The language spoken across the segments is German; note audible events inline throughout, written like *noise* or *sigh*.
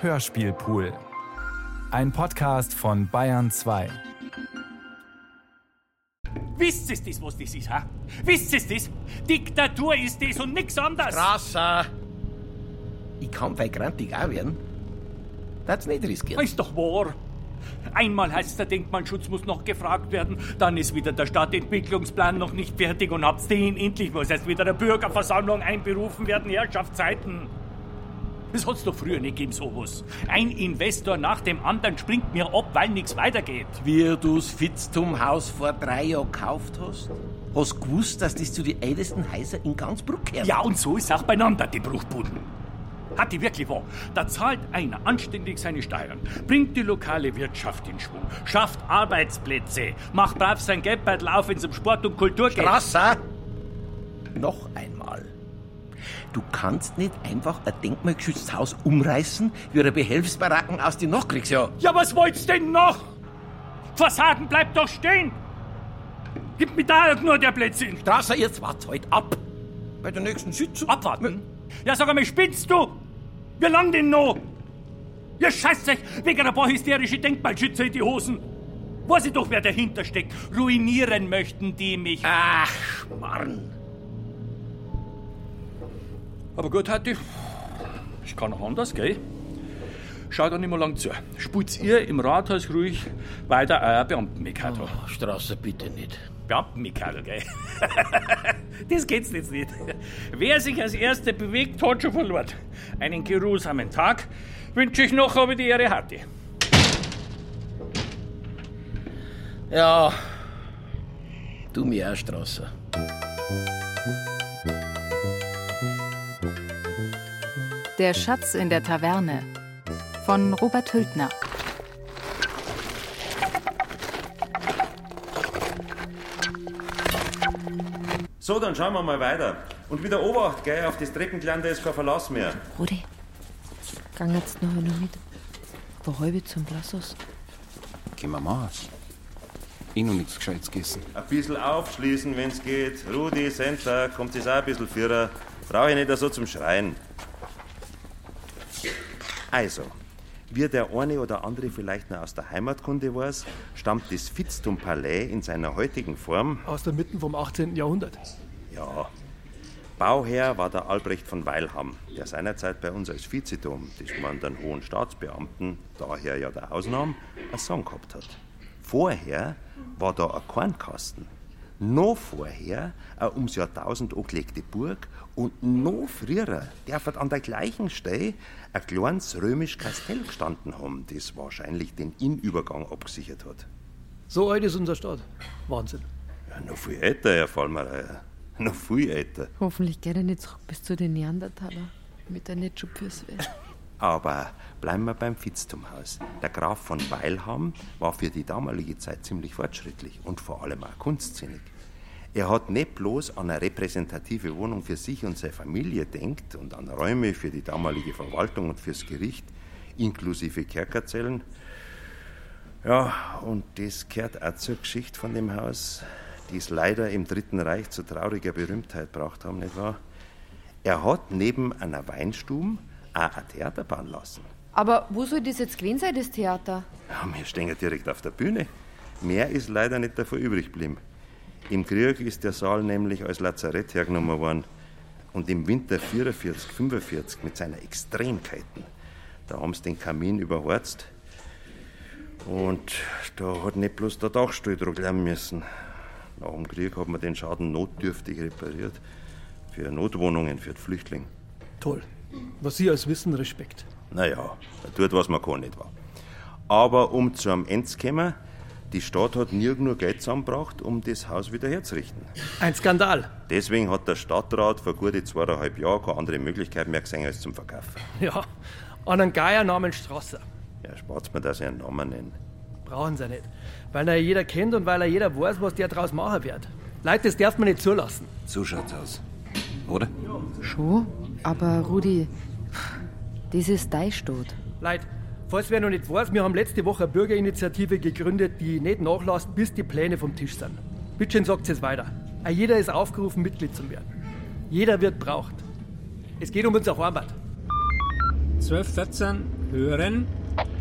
Hörspielpool. Ein Podcast von Bayern 2. Wisst ihr das, was das ist, ha? Wisst ihr das? Diktatur ist das und nix anderes. Strasser! Ich kann bei grantig auch werden. Das nicht riskieren. Ist doch wahr. Einmal heißt der Denkmalschutz muss noch gefragt werden, dann ist wieder der Stadtentwicklungsplan noch nicht fertig und habt's den endlich muss erst wieder eine Bürgerversammlung einberufen werden, Herrschaftszeiten. Das hat's doch früher nicht gegeben, sowas. Ein Investor nach dem anderen springt mir ab, weil nichts weitergeht. Wie du's Fitztum-Haus vor drei Jahren gekauft hast? Hast gewusst, dass das zu den ältesten Häusern in ganz Bruck gehört? Ja, und so ist auch beieinander, die Bruchbuden. Hat die wirklich wahr. Da zahlt einer anständig seine Steuern, bringt die lokale Wirtschaft in Schwung, schafft Arbeitsplätze, macht brav sein Geldbeutel auf, wenn's um Sport und Kultur geht. Strasser! Noch einmal. Du kannst nicht einfach ein denkmalgeschütztes Haus umreißen wie eine Behelfsbaracken aus den Nachkriegsjahren. Ja, was wollt's denn noch? Fassaden bleibt doch stehen. Gib mir da nur der Blödsinn. Strasser, jetzt wart's halt ab. Bei der nächsten Sitzung. Abwarten? Ja, sag einmal, spinnst du? Wie lang denn noch? Ihr scheißt euch wegen ein paar hysterische Denkmalschützer in die Hosen. Weiß ich doch, wer dahinter steckt. Ruinieren möchten die mich. Ach, Mann. Aber gut, Hatti. Ich kann auch anders, gell? Schaut doch nicht mehr lang zu. Spult ihr im Rathaus ruhig weiter euer Beamtenmikado. Oh, Strasser, bitte nicht. Beamtenmikado, gell? *laughs* das geht's jetzt nicht. Wer sich als Erster bewegt, hat schon verloren. Einen geruhsamen Tag wünsche ich noch, aber die Ehre hatte. Ja, du mir auch, Strasser. Der Schatz in der Taverne von Robert Hültner. So, dann schauen wir mal weiter. Und wieder Obacht, gell, auf das Treppenklein, da ist kein Verlass mehr. Rudi, gang jetzt noch noch mit. Wo halb zum Blassos? Gehen wir mal. Eh noch nichts Gescheites gegessen. Ein bisschen aufschließen, wenn's geht. Rudi, Senta, kommt es auch ein bisschen führer. Brauche ich nicht so zum Schreien. Also, wie der eine oder andere vielleicht noch aus der Heimatkunde weiß, stammt das Fitztum-Palais in seiner heutigen Form Aus der Mitte vom 18. Jahrhundert. Ja. Bauherr war der Albrecht von Weilham, der seinerzeit bei uns als Vizeturm, das man den hohen Staatsbeamten, daher ja der Ausnahme, einen Song gehabt hat. Vorher war da ein Kornkasten. Noch vorher eine ums Jahrtausend angelegte Burg und noch früher darf an der gleichen Stelle ein kleines römisch Kastell gestanden haben, das wahrscheinlich den Innenübergang abgesichert hat. So alt ist unser Stadt. Wahnsinn. Ja, noch viel älter, Herr Vollmeyer. *laughs* Noch viel älter. Hoffentlich geht er nicht zurück bis zu den Neandertaler. Mit der nicht schon fürs Weh. Aber bleiben wir beim Fitztumhaus. Der Graf von Weilham war für die damalige Zeit ziemlich fortschrittlich und vor allem auch kunstsinnig. Er hat nicht bloß an eine repräsentative Wohnung für sich und seine Familie denkt und an Räume für die damalige Verwaltung und fürs Gericht, inklusive Kerkerzellen. Ja, und das gehört auch zur Geschichte von dem Haus, die es leider im Dritten Reich zu trauriger Berühmtheit braucht haben, nicht wahr? Er hat neben einer Weinstube auch ein Theater bauen lassen. Aber wo soll das jetzt gewesen sein, das Theater? Ja, wir stehen ja direkt auf der Bühne. Mehr ist leider nicht davon übrig geblieben. Im Krieg ist der Saal nämlich als Lazarett hergenommen worden. Und im Winter 44, 45 mit seinen Extremkeiten, da haben sie den Kamin überhorzt. Und da hat nicht bloß der Dachstuhl lernen müssen. Nach dem Krieg hat man den Schaden notdürftig repariert. Für Notwohnungen für die Flüchtlinge. Toll. Was Sie als wissen, Respekt. Naja, er tut, was man kann, nicht wahr? Aber um zu einem Ende zu kommen, die Stadt hat nirgends nur Geld zusammengebracht, um das Haus wieder herzurichten. Ein Skandal. Deswegen hat der Stadtrat vor gute zweieinhalb Jahren keine andere Möglichkeit mehr gesehen als zum Verkaufen. Ja, an einen Geier namens Strasser. Ja, spart mir, dass ich einen Namen nenne. Brauchen Sie nicht. Weil er jeder kennt und weil er jeder weiß, was der draus machen wird. Leute, das darf man nicht zulassen. So schaut's aus. Oder? Schon? Aber Rudi, das ist dein Stadt. Leute, falls wer noch nicht weiß, wir haben letzte Woche eine Bürgerinitiative gegründet, die nicht nachlässt, bis die Pläne vom Tisch sind. Bitte schön sagt es weiter. Auch Jeder ist aufgerufen, Mitglied zu werden. Jeder wird braucht. Es geht um unsere Arbeit. 12, 14, hören.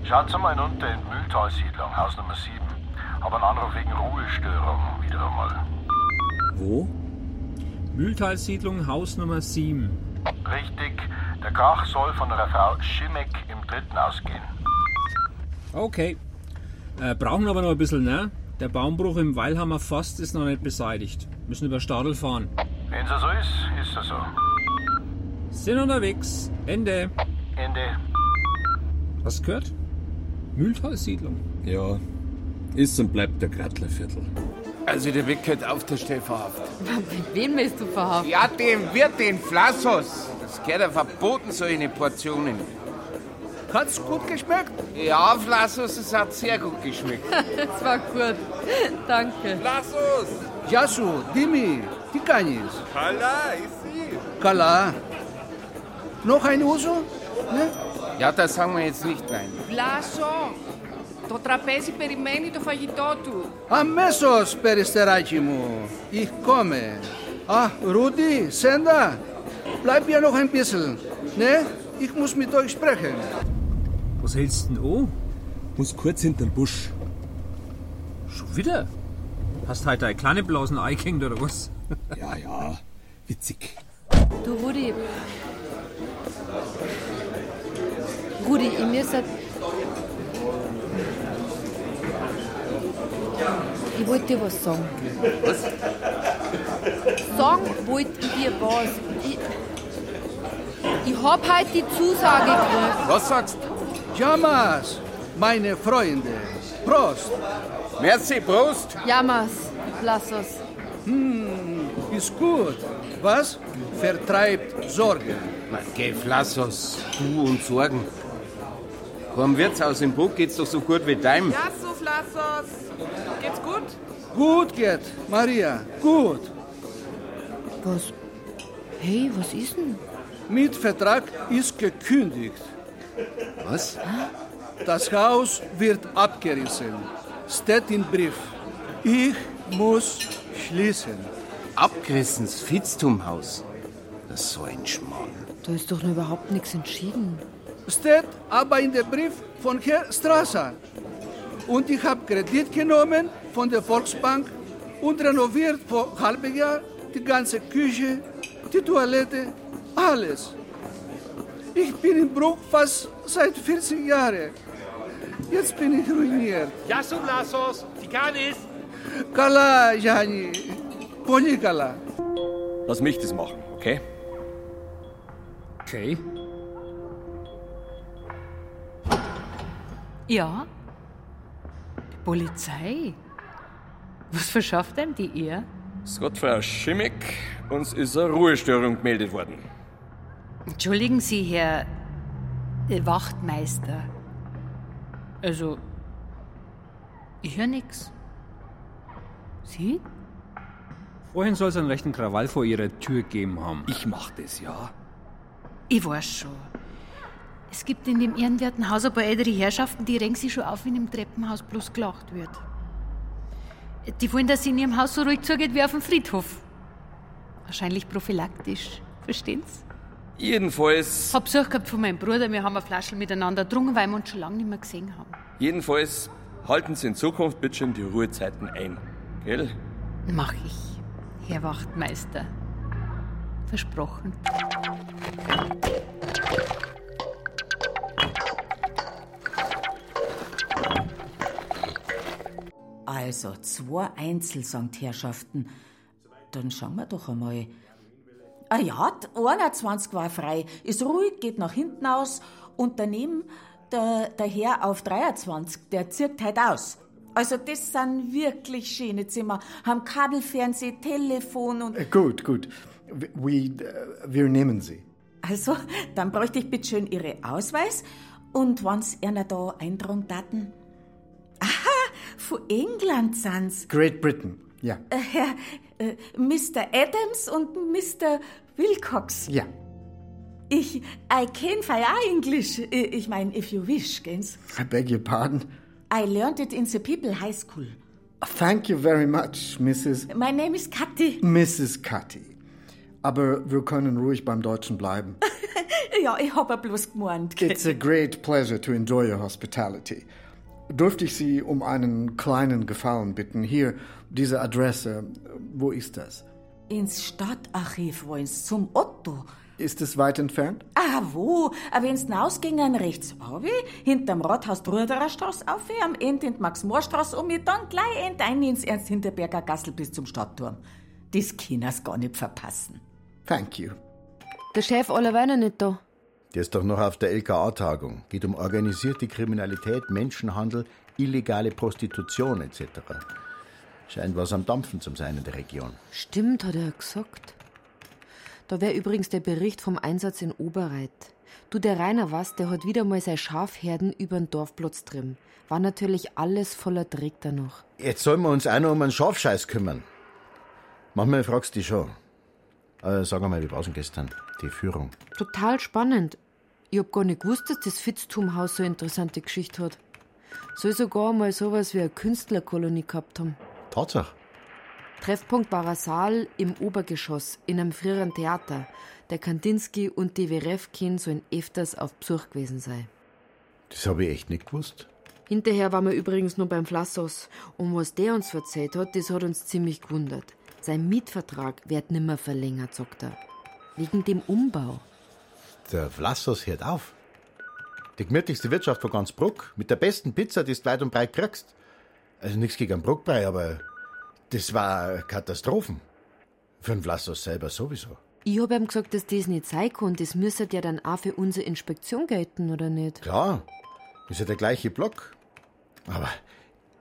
Schaut mal hinunter in Mühltalsiedlung, Haus Nummer 7. Hab einen Anruf wegen Ruhestörung, wieder einmal. Wo? Mühltalsiedlung, Haus Nummer 7. Richtig, der Krach soll von einer Frau Schimek im dritten ausgehen. Okay. Äh, brauchen aber noch ein bisschen, ne? Der Baumbruch im Weilhammer Forst ist noch nicht beseitigt. Müssen über Stadel fahren. Wenn's so ist, ist es so. Sind unterwegs. Ende. Ende. Hast gehört? Mühltalsiedlung. Ja, ist und bleibt der Grattlerviertel. Also der Weg gehört auf der Stellverhaft. Wen willst du verhaften? Ja, dem wird den Flassos. Das gehört ja verboten, so eine Portionen. Hat's gut geschmeckt? Ja, Flassus, es hat sehr gut geschmeckt. *laughs* Es war gut. Danke. Flassus! Jasu, Dimi, τι Kala, Καλά, εσύ. Καλά. Noch ein Uso? Ne? Ja, das sagen wir jetzt nicht, nein. Βλάσο, το τραπέζι περιμένει το φαγητό του. Αμέσως, περιστεράκι μου. Ich komme. Ah, Rudi, Senda, bleib hier noch ein bisschen. Ne? Ich muss mit euch sprechen. Was hältst du denn an? Muss kurz hinterm Busch. Schon wieder? Hast heute eine kleine Blasen eingehängt oder was? *laughs* Ja, ja, witzig. Du, Rudi. Rudi, ich müsste. Ich wollte dir was sagen. Was? Sagen wollte ich dir was. Ich, ich hab heute die Zusage gekriegt. Was sagst Jamas, meine Freunde. Prost. Merci, Prost. Jammers, lass uns. Hm, ist gut. Was? Vertreibt Sorge. Na, geh, Flassos. Du und Sorgen. Vom Wirtshaus im Bruck geht's doch so gut wie deinem. Ja, so Flassos. Geht's gut? Gut geht, Maria, gut. Was? Hey, was ist denn? Mietvertrag ist gekündigt. Was? Das Haus wird abgerissen. Steht im Brief. Ich muss schließen. Abgerissen, das Fitztumhaus. Das ist so ein Schmarrn. Da ist doch noch überhaupt nichts entschieden. Steht aber in dem Brief von Herrn Strasser. Und ich habe Kredit genommen von der Volksbank und renoviert vor halbem Jahr die ganze Küche, die Toilette, alles. Ich bin im Bruch fast seit 40 Jahren. Jetzt bin ich ruiniert. Jasum Lasos, Tikanis. Kala, Jani. Pony Kala. Lass mich das machen, okay? Okay. Ja. Die Polizei. Was verschafft einem die ihr? Frau Schimmig, uns ist eine Ruhestörung gemeldet worden. Entschuldigen Sie, Herr Wachtmeister. Also, ich höre nix. Sie? Vorhin soll es einen rechten Krawall vor ihrer Tür gegeben haben. Ich mach das, ja. Ich weiß schon. Es gibt in dem ehrenwerten Haus ein paar ältere Herrschaften, die regen sich schon auf, wenn im Treppenhaus bloß gelacht wird. Die wollen, dass es in ihrem Haus so ruhig zugeht wie auf dem Friedhof. Wahrscheinlich prophylaktisch. Verstehen's? Jedenfalls, Hab Besuch gehabt von meinem Bruder, wir haben eine Flasche miteinander getrunken, weil wir uns schon lange nicht mehr gesehen haben. jedenfalls halten Sie in Zukunft bitte schön die Ruhezeiten ein. Gell? Mach ich, Herr Wachtmeister. Versprochen. Also, zwei Einzelsamtherrschaften. Dann schauen wir doch einmal. Ah ja, die 21 war frei. Ist ruhig, geht nach hinten aus. Und daneben der, der Herr auf 23, der zirkt halt aus. Also, das sind wirklich schöne Zimmer. Haben Kabelfernseh, Telefon und. Äh, Gut, gut. Wir, wir nehmen sie. Also, dann bräuchte ich bitte schön Ihre Ausweis. Und wann's einer da eintragen daten? Aha, von England sind's. Great Britain, ja. Äh, Herr äh, Mr. Adams und Mr. Wilcox. Ja. Ich, I can fly English. Ich mein, if you wish, gens. I beg your pardon. I learned it in the People High School. Thank you very much, Mrs. My name is Kathi. Mrs. Cutty. Aber wir können ruhig beim Deutschen bleiben. *laughs* Ja, ich hab ja bloß gemeint. It's a great pleasure to enjoy your hospitality. Dürfte ich Sie um einen kleinen Gefallen bitten? Hier, diese Adresse. Wo ist das? Ins Stadtarchiv wollen's zum Otto. Ist es weit entfernt? Ah, wo? Ah, wenn's hinausgingen rechts runter, hinterm Rathaus Bruderer Straße auf, am Ende in die Max-Mohr-Straße um, dann gleich end ein ins Ernst-Hinterberger Gassel bis zum Stadtturm. Das kann's gar nicht verpassen. Thank you. Der Chef Allerweiner nicht da. Der ist doch noch auf der LKA-Tagung. Geht um organisierte Kriminalität, Menschenhandel, illegale Prostitution etc. Scheint was am Dampfen zu sein in der Region. Stimmt, hat er gesagt. Da wäre übrigens der Bericht vom Einsatz in Oberreit. Du, der Rainer was, der hat wieder mal seine Schafherden über den Dorfplatz drin. War natürlich alles voller Dreck da noch. Jetzt sollen wir uns auch noch um einen Schafscheiß kümmern. Manchmal fragst du dich schon. Äh, sag mal, wie war's denn gestern? Die Führung. Total spannend. Ich hab gar nicht gewusst, dass das Fitztumhaus so eine interessante Geschichte hat. Soll sogar mal sowas wie eine Künstlerkolonie gehabt haben. Tatsache. Treffpunkt war ein Saal im Obergeschoss in einem früheren Theater. Der Kandinsky und die Werefkin sollen öfters auf Besuch gewesen sein. Das habe ich echt nicht gewusst. Hinterher waren wir übrigens nur beim Flassos. Und was der uns erzählt hat, das hat uns ziemlich gewundert. Sein Mietvertrag wird nimmer verlängert, sagt er. Wegen dem Umbau. Der Vlassos hört auf. Die gemütlichste Wirtschaft von ganz Bruck, mit der besten Pizza, die du weit und breit kriegst. Also nichts gegen Bruckbrei, aber das war Katastrophen. Für den Vlassos selber sowieso. Ich hab ihm gesagt, dass das nicht sein kann. Das müsste ja dann auch für unsere Inspektion gelten, oder nicht? Klar, ist ja der gleiche Block. Aber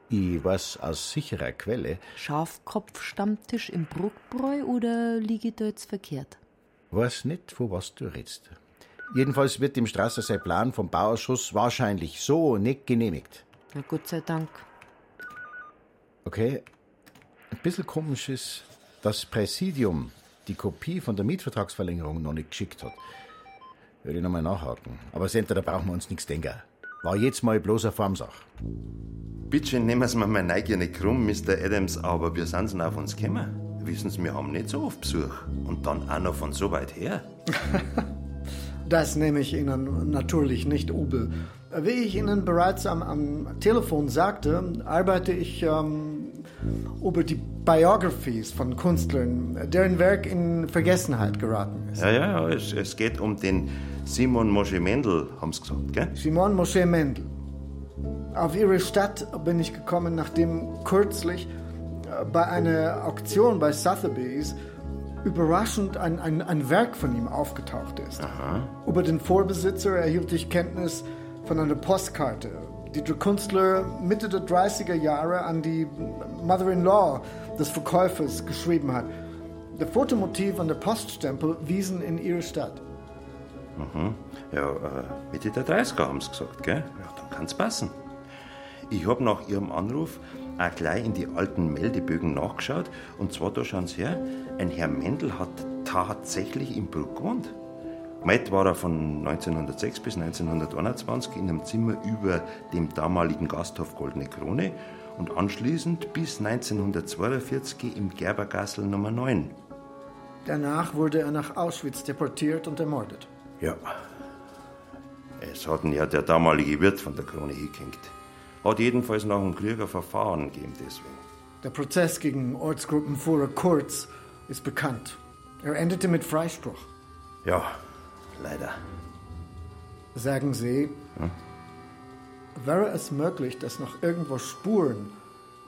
ich weiß aus sicherer Quelle, Schafkopfstammtisch im Bruckbräu oder liege ich da jetzt verkehrt? weiß nicht, von was du redest. Jedenfalls wird dem Strasser sein Plan vom Bauausschuss wahrscheinlich so nicht genehmigt. Na Gott sei Dank. Okay, ein bisschen komisch ist, dass das Präsidium die Kopie von der Mietvertragsverlängerung noch nicht geschickt hat. Würde ich nochmal nachhaken. Aber Senta, da brauchen wir uns nichts denken. War jetzt mal bloß eine Formsache. Bitte nehmen Sie mir meine Neugier nicht krumm, Mr. Adams, aber wir sind denn auf uns gekommen. Wissen Sie, wir haben nicht so oft Besuch. Und dann auch noch von so weit her. *laughs* Das nehme ich Ihnen natürlich nicht übel. Wie ich Ihnen bereits am, am Telefon sagte, arbeite ich ähm, über die Biographies von Künstlern, deren Werk in Vergessenheit geraten ist. Ja, ja, ja, es, es geht um den Simon Mosche Mendel, haben Sie gesagt, gell? Simon Mosche Mendel. Auf ihre Stadt bin ich gekommen, nachdem kürzlich äh, bei einer Auktion bei Sotheby's überraschend ein, ein, ein Werk von ihm aufgetaucht ist. Über den Vorbesitzer erhielt ich Kenntnis von einer Postkarte, die der Künstler Mitte der 30er Jahre an die Mother-in-Law des Verkäufers geschrieben hat. Der Fotomotiv und der Poststempel wiesen in ihre Stadt. Mhm. Ja, äh, Mitte der 30er haben Sie gesagt, gell? Ja, dann kann's passen. Ich hab nach Ihrem Anruf auch gleich in die alten Meldebögen nachgeschaut. Und zwar, da schauen Sie her, ein Herr Mendel hat tatsächlich in Bruck gewohnt. Gemeldet war er von 1906 bis 1921 in einem Zimmer über dem damaligen Gasthof Goldene Krone und anschließend bis 1942 im Gerbergassel Nummer 9. Danach wurde er nach Auschwitz deportiert und ermordet. Ja. Es hat ihn ja der damalige Wirt von der Krone hingehängt. Hat jedenfalls nach dem Krieg ein Verfahren gegeben deswegen. Der Prozess gegen Ortsgruppenführer Kurz ist bekannt. Er endete mit Freispruch. Ja, leider. Sagen Sie, Hm? wäre es möglich, dass noch irgendwo Spuren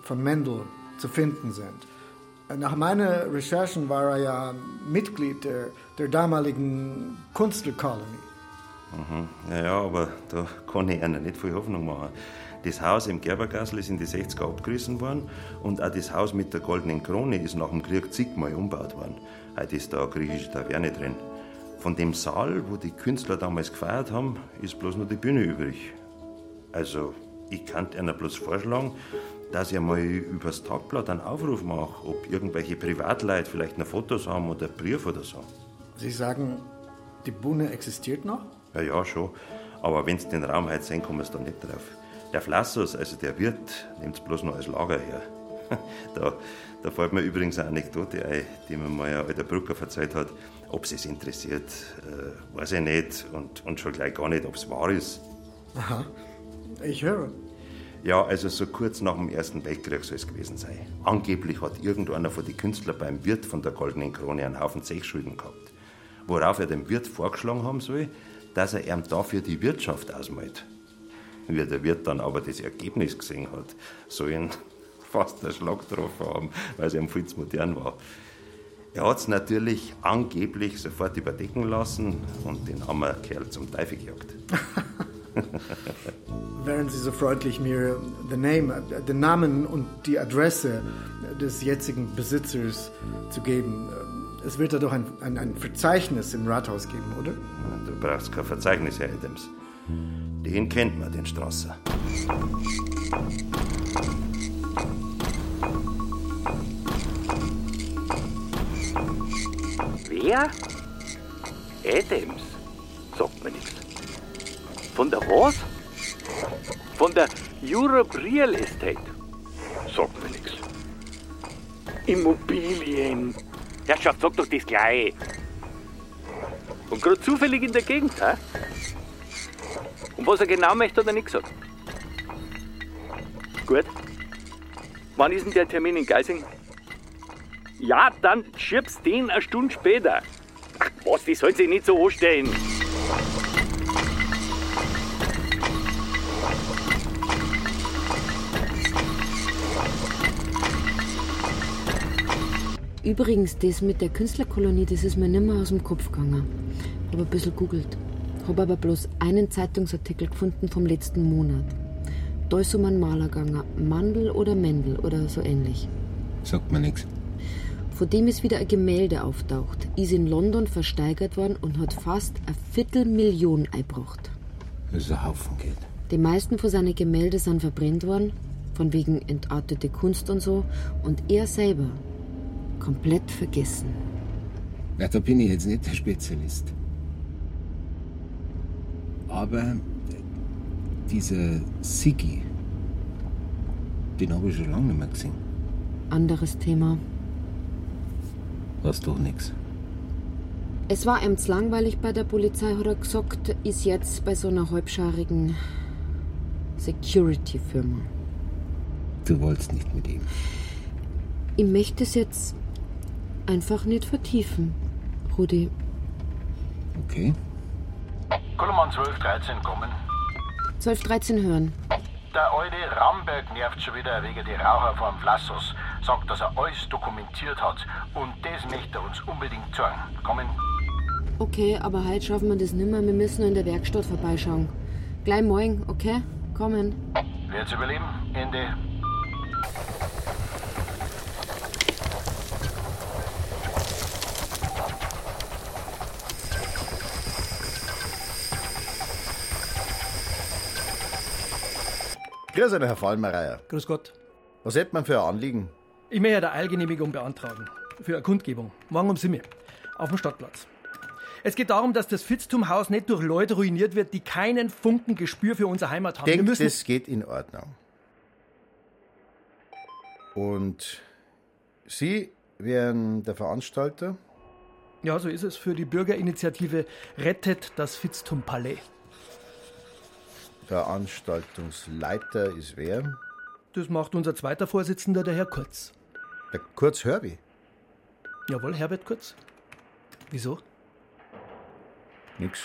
von Mendel zu finden sind? Nach meinen Recherchen war er ja Mitglied der, der damaligen Künstlerkolonie. Mhm. Ja, ja, aber da kann ich Ihnen nicht viel Hoffnung machen. Das Haus im Gerbergassel ist in die 60er abgerissen worden und auch das Haus mit der goldenen Krone ist nach dem Krieg zigmal umgebaut worden. Heute ist da eine griechische Taverne drin. Von dem Saal, wo die Künstler damals gefeiert haben, ist bloß noch die Bühne übrig. Also, ich kann Ihnen bloß vorschlagen, dass ich mal übers Tagblatt einen Aufruf mache, ob irgendwelche Privatleute vielleicht noch Fotos haben oder Brief oder so. Sie sagen, die Bühne existiert noch? Ja, ja, schon. Aber wenn Sie den Raum heute sehen, kommen Sie da nicht drauf. Der Flassus, also der Wirt, nimmt es bloß noch als Lager her. *laughs* Da, da fällt mir übrigens eine Anekdote ein, die mir mal ein alter Brucker verzeiht hat. Ob es interessiert, äh, weiß ich nicht. Und, und schon gleich gar nicht, ob es wahr ist. Aha. Ich höre. Ja, also so kurz nach dem Ersten Weltkrieg soll es gewesen sein. Angeblich hat irgendeiner von den Künstlern beim Wirt von der Goldenen Krone einen Haufen Zechschulden gehabt. Worauf er dem Wirt vorgeschlagen haben soll, dass er ihm dafür die Wirtschaft ausmalt. Wie der Wirt dann aber das Ergebnis gesehen hat, soll ihn *laughs* fast der Schlag getroffen haben, weil es ihm viel zu modern war. Er hat es natürlich angeblich sofort überdecken lassen und den Hammerkerl zum Teufel gejagt. *laughs* Wären Sie so freundlich, mir the name, den Namen und die Adresse des jetzigen Besitzers zu geben. Es wird da doch ein, ein, ein Verzeichnis im Rathaus geben, oder? Du brauchst kein Verzeichnis, Herr Adams. Den kennt man, den Strasser. Wer? Adams? Sagt mir nichts. Von der was? Von der Europe Real Estate? Sagt mir nichts. Immobilien. Herrschaft, sag doch das gleich. Und gerade zufällig in der Gegend, hä? Und was er genau möchte, hat er nicht gesagt. Gut. Wann ist denn der Termin in Geising? Ja, dann schiebst den eine Stunde später. Ach was, die sollen sich nicht so anstellen. Übrigens, das mit der Künstlerkolonie, das ist mir nicht mehr aus dem Kopf gegangen. Habe ein bisschen googelt. Habe aber bloß einen Zeitungsartikel gefunden vom letzten Monat. Da ist um einen Maler gegangen. Mandel oder Mendel oder so ähnlich. Sagt mir nichts. Von dem ist wieder ein Gemälde auftaucht. Ist in London versteigert worden und hat fast eine Viertelmillion eingebracht. Das ist ein Haufen Geld. Die meisten von seinen Gemälde sind verbrennt worden, von wegen entartete Kunst und so. Und er selber komplett vergessen. Na, da bin ich jetzt nicht der Spezialist. Aber dieser Siggi, den habe ich schon lange nicht mehr gesehen. Anderes Thema. Was doch nix. Es war ihm zu langweilig bei der Polizei, hat er gesagt, ist jetzt bei so einer halbscharigen Security-Firma. Du wolltest nicht mit ihm. Ich möchte es jetzt einfach nicht vertiefen, Rudi. Okay. Kann man 12, 13 kommen? 12, 13 hören. Der alte Ramberg nervt schon wieder wegen die Raucher vom Vlassos. Sagt, dass er alles dokumentiert hat. Und das möchte er uns unbedingt zeigen. Kommen? Okay, aber heute schaffen wir das nimmer. Wir müssen in der Werkstatt vorbeischauen. Gleich morgen, okay? Kommen. Wird's überleben? Ende. Grüß euch, Herr Fallmereier. Grüß Gott. Was hätte man für ein Anliegen? Ich möchte eine Eilgenehmigung beantragen. Für eine Kundgebung. Morgen um 7 Auf dem Stadtplatz. Es geht darum, dass das Fitztum-Haus nicht durch Leute ruiniert wird, die keinen Funken Gespür für unsere Heimat haben. Wir Denkt, müssen das geht in Ordnung. Und Sie wären der Veranstalter? Ja, so ist es für die Bürgerinitiative Rettet das Fitztum-Palais. Veranstaltungsleiter ist wer? Das macht unser zweiter Vorsitzender, der Herr Kurz. Der Kurz Hörbi. Jawohl, Herbert Kurz. Wieso? Nix.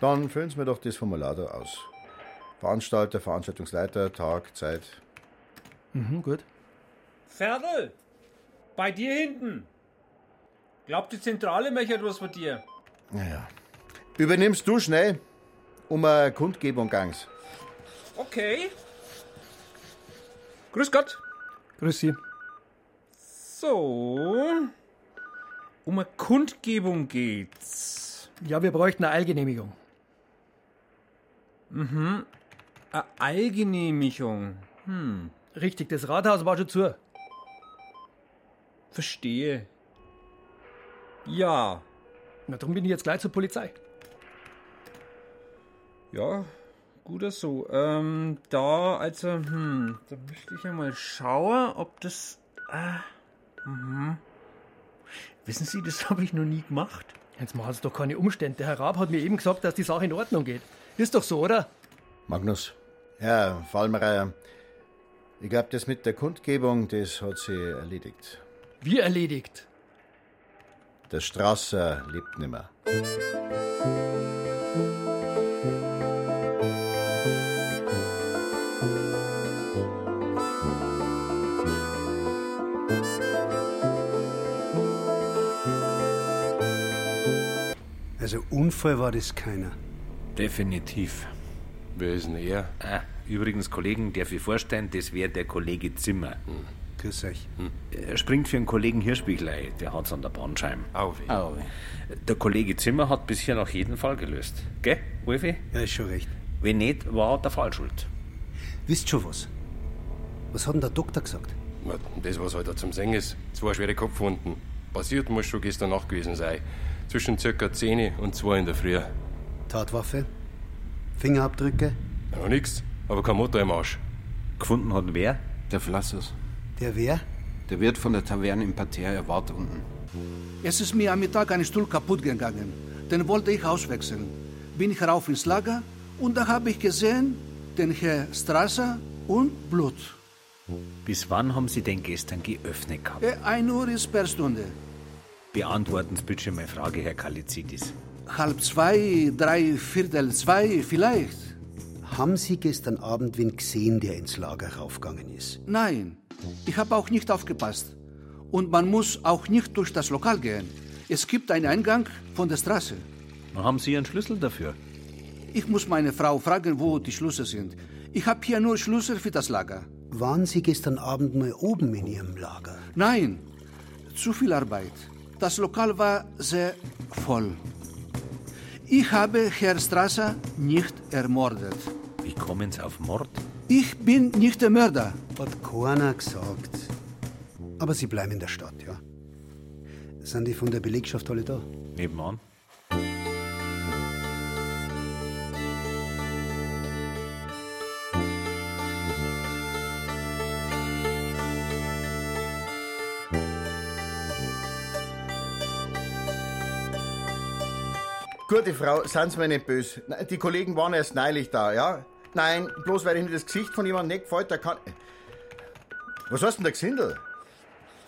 Dann füllen Sie mir doch das Formular da aus. Veranstalter, Veranstaltungsleiter, Tag, Zeit. Mhm, gut. Ferdl, bei dir hinten. Glaubt die Zentrale möchte etwas von dir. Naja. Übernimmst du schnell, um eine Kundgebung gangs. Okay. Grüß Gott. Grüß Sie. So. Um eine Kundgebung geht's. Ja, wir bräuchten eine Eilgenehmigung. Mhm. Eine Eilgenehmigung. Hm. Richtig, das Rathaus war schon zu. Verstehe. Ja. Na, darum bin ich jetzt gleich zur Polizei. Ja, Guter so. Ähm, da, also, hm, da möchte ich ja mal schauen, ob das. Äh, mhm. Wissen Sie, das *laughs* habe ich noch nie gemacht. Jetzt machen Sie doch keine Umstände. Der Herr Raab hat mir eben gesagt, dass die Sache in Ordnung geht. Ist doch so, oder? Magnus. Ja, Fallmeier. Ich glaube, das mit der Kundgebung, das hat sie erledigt. Wie erledigt? Der Strasser lebt nimmer. Also Unfall war das keiner. Definitiv. Wer ist denn er? Ah, übrigens, Kollegen, darf ich vorstellen, das wäre der Kollege Zimmer. Grüß euch. Er springt für einen Kollegen Hirschbiglei, der hat's an der Bandscheibe. Au, Au. Der Kollege Zimmer hat bisher noch jeden Fall gelöst. Gell, Wolfi? Ja, ist schon recht. Wenn nicht, war der Fall schuld. Wisst schon was? Was hat denn der Doktor gesagt? Na, Das, was heute zum Singen ist. Zwei schwere Kopfwunden. Passiert muss schon gestern Nacht gewesen sein. Zwischen circa 10 und 2 in der Früh. Tatwaffe? Fingerabdrücke? Ja, noch nix, aber kein Motor im Arsch. Gefunden hat wer? Der Flassus. Der wer? Der Wirt von der Taverne im Parterre, er wart unten. Es ist mir am Mittag ein Stuhl kaputt gegangen. Den wollte ich auswechseln. Bin ich rauf ins Lager und da habe ich gesehen, den Herr Strasser und Blut. Bis wann haben Sie denn gestern geöffnet gehabt? Äh, Ein Uhr ist per Stunde. Beantworten Sie bitte meine Frage, Herr Kalizidis. Halb zwei, drei Viertel zwei vielleicht. Haben Sie gestern Abend wen gesehen, der ins Lager raufgegangen ist? Nein, ich habe auch nicht aufgepasst. Und man muss auch nicht durch das Lokal gehen. Es gibt einen Eingang von der Straße. Haben Sie einen Schlüssel dafür? Ich muss meine Frau fragen, wo die Schlüssel sind. Ich habe hier nur Schlüssel für das Lager. Waren Sie gestern Abend mal oben in Ihrem Lager? Nein, zu viel Arbeit. Das Lokal war sehr voll. Ich habe Herr Strasser nicht ermordet. Wie kommen Sie auf Mord? Ich bin nicht der Mörder. Hat keiner gesagt. Aber Sie bleiben in der Stadt, ja? Sind die von der Belegschaft alle da? Nebenan. Gute Frau, seien Sie mir nicht böse. Die Kollegen waren erst neulich da, ja? Nein, bloß weil Ihnen das Gesicht von jemandem nicht gefällt, der kann. Was hast denn der Gesindel?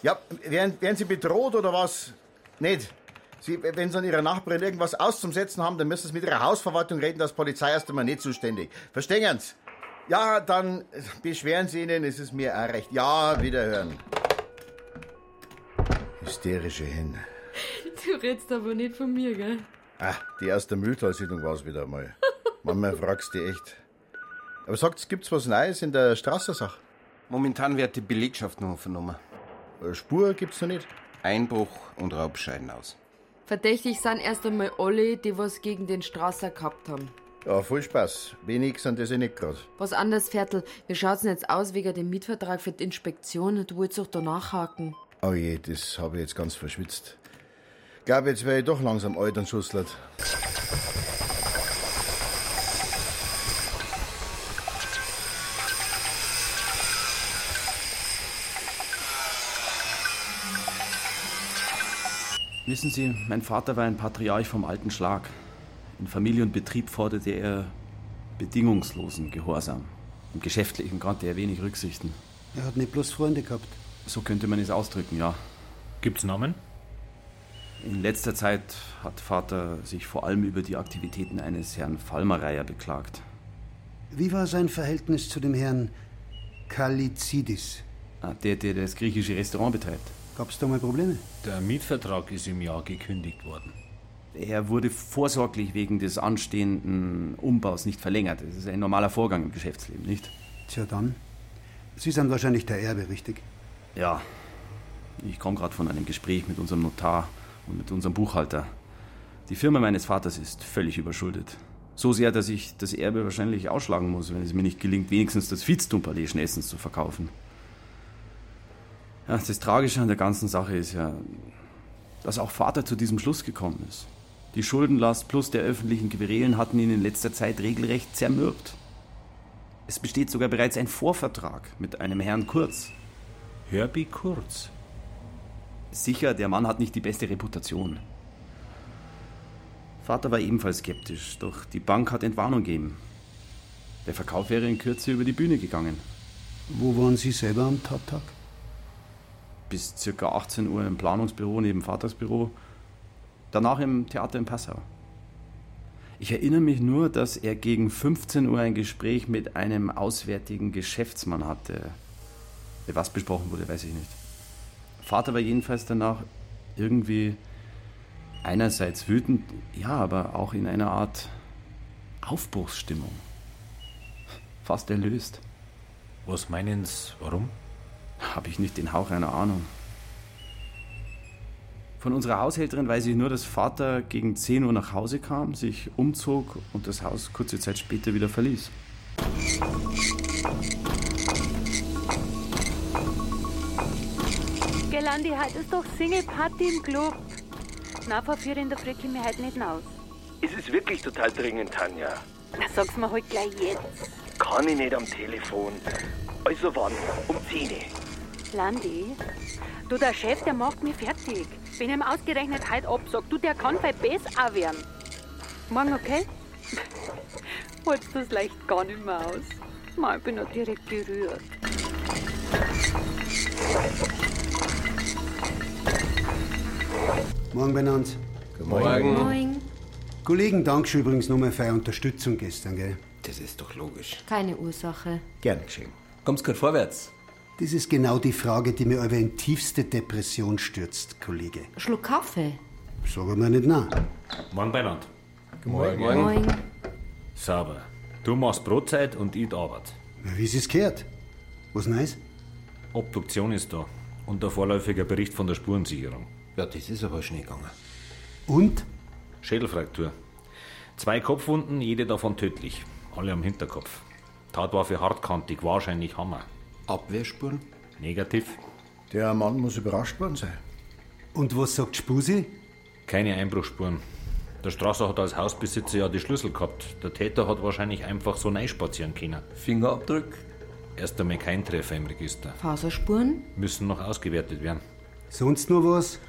Ja, werden, werden Sie bedroht oder was? Nicht. Sie, wenn Sie an Ihrer Nachbarin irgendwas auszusetzen haben, dann müssen Sie mit Ihrer Hausverwaltung reden, das Polizei erst einmal nicht zuständig. Verstehen Sie? Ja, dann beschweren Sie Ihnen, es ist mir auch recht. Ja, wiederhören. Hysterische Hin. Du redst aber nicht von mir, gell? Ah, die erste Mühltalsiedlung war es wieder mal. *laughs* Manchmal fragst du dich echt. Aber sagt, gibt's was Neues in der Straßensache? Momentan wird die Belegschaft noch vernommen. Spur gibt's noch nicht? Einbruch und Raubscheiden aus. Verdächtig sind erst einmal alle, die was gegen den Strasser gehabt haben. Ja, voll Spaß. Wenig sind das ja nicht grad. Was anderes, Viertel. Wie schaut's denn jetzt aus wegen dem Mietvertrag für die Inspektion? Du wolltest doch da nachhaken. Oh je, das habe ich jetzt ganz verschwitzt. Glaub, jetzt wäre ich doch langsam alt und schusslert. Wissen Sie, mein Vater war ein Patriarch vom alten Schlag. In Familie und Betrieb forderte er bedingungslosen Gehorsam. Im Geschäftlichen kannte er wenig Rücksichten. Er hat nicht bloß Freunde gehabt. So könnte man es ausdrücken, ja. Gibt's Namen? In letzter Zeit hat Vater sich vor allem über die Aktivitäten eines Herrn Fallmereier beklagt. Wie war sein Verhältnis zu dem Herrn Kalizidis? Ah, Der, der das griechische Restaurant betreibt. Gab's da mal Probleme? Der Mietvertrag ist im Jahr gekündigt worden. Er wurde vorsorglich wegen des anstehenden Umbaus nicht verlängert. Das ist ein normaler Vorgang im Geschäftsleben, nicht? Tja, dann. Sie sind wahrscheinlich der Erbe, richtig? Ja. Ich komme gerade von einem Gespräch mit unserem Notar und mit unserem Buchhalter. Die Firma meines Vaters ist völlig überschuldet. So sehr, dass ich das Erbe wahrscheinlich ausschlagen muss, wenn es mir nicht gelingt, wenigstens das Viehstumpalais schnellstens zu verkaufen. Ja, das Tragische an der ganzen Sache ist ja, dass auch Vater zu diesem Schluss gekommen ist. Die Schuldenlast plus der öffentlichen Querelen hatten ihn in letzter Zeit regelrecht zermürbt. Es besteht sogar bereits ein Vorvertrag mit einem Herrn Kurz. Herbie Kurz? Sicher, der Mann hat nicht die beste Reputation. Vater war ebenfalls skeptisch, doch die Bank hat Entwarnung gegeben. Der Verkauf wäre in Kürze über die Bühne gegangen. Wo waren Sie selber am Tattag? Bis ca. 18 Uhr im Planungsbüro neben Vaters Büro, danach im Theater in Passau. Ich erinnere mich nur, dass er gegen 15 Uhr ein Gespräch mit einem auswärtigen Geschäftsmann hatte. Was besprochen wurde, weiß ich nicht. Vater war jedenfalls danach irgendwie einerseits wütend, ja, aber auch in einer Art Aufbruchsstimmung. Fast erlöst. Was meinen Sie, warum? Habe ich nicht den Hauch einer Ahnung. Von unserer Haushälterin weiß ich nur, dass Vater gegen 10 Uhr nach Hause kam, sich umzog und das Haus kurze Zeit später wieder verließ. Gelandi, heute ist doch Single-Party im Club. Na, vor vier in der Früh komme ich heute nicht raus. Es ist wirklich total dringend, Tanja. Na, sag's mir halt gleich jetzt. Kann ich nicht am Telefon. Also wann? Um 10 Uhr. Landi, du, der Chef, der macht mich fertig. Wenn ich ihm ausgerechnet heute absag, du, der kann bei Bess auch werden. Morgen, okay? *laughs* Holst du es leicht gar nicht mehr aus? Mal, ich bin noch direkt gerührt. Morgen benannt. Guten Morgen. Moin. Kollegen, danke übrigens nochmal für eure Unterstützung gestern, gell? Das ist doch logisch. Keine Ursache. Gern geschehen. Kommt's gut vorwärts? Das ist genau die Frage, die mir aber in tiefste Depression stürzt, Kollege. Schluck Kaffee. Sag mir nicht nein. Morgen beieinander. Morgen. Moin. Sauber. Du machst Brotzeit und ich die Arbeit. Na, wie ist es gehört? Was Neues? Obduktion ist da. Und der vorläufige Bericht von der Spurensicherung. Ja, das ist aber schnell gegangen. Und? Schädelfraktur. Zwei Kopfwunden, jede davon tödlich. Alle am Hinterkopf. Tatwaffe hartkantig, wahrscheinlich Hammer. Abwehrspuren? Negativ. Der Mann muss überrascht worden sein. Und was sagt Spusi? Keine Einbruchspuren. Der Strasser hat als Hausbesitzer ja die Schlüssel gehabt. Der Täter hat wahrscheinlich einfach so spazieren können. Fingerabdruck? Erst einmal kein Treffer im Register. Faserspuren? Müssen noch ausgewertet werden. Sonst nur was?